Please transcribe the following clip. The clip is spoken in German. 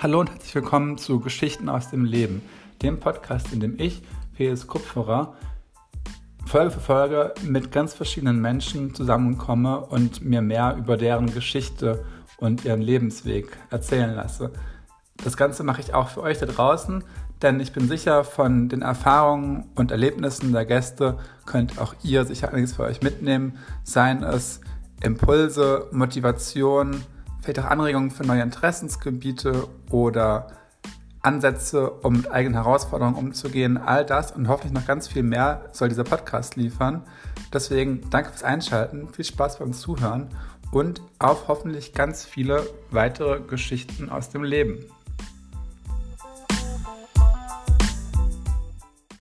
Hallo und herzlich willkommen zu Geschichten aus dem Leben, dem Podcast, in dem ich, Felix Kupferer, Folge für Folge mit ganz verschiedenen Menschen zusammenkomme und mir mehr über deren Geschichte und ihren Lebensweg erzählen lasse. Das Ganze mache ich auch für euch da draußen, denn ich bin sicher, von den Erfahrungen und Erlebnissen der Gäste könnt auch ihr sicher einiges für euch mitnehmen, seien es Impulse, Motivation, vielleicht auch Anregungen für neue Interessensgebiete oder Ansätze, um mit eigenen Herausforderungen umzugehen. All das und hoffentlich noch ganz viel mehr soll dieser Podcast liefern. Deswegen danke fürs Einschalten, viel Spaß beim Zuhören und auf hoffentlich ganz viele weitere Geschichten aus dem Leben.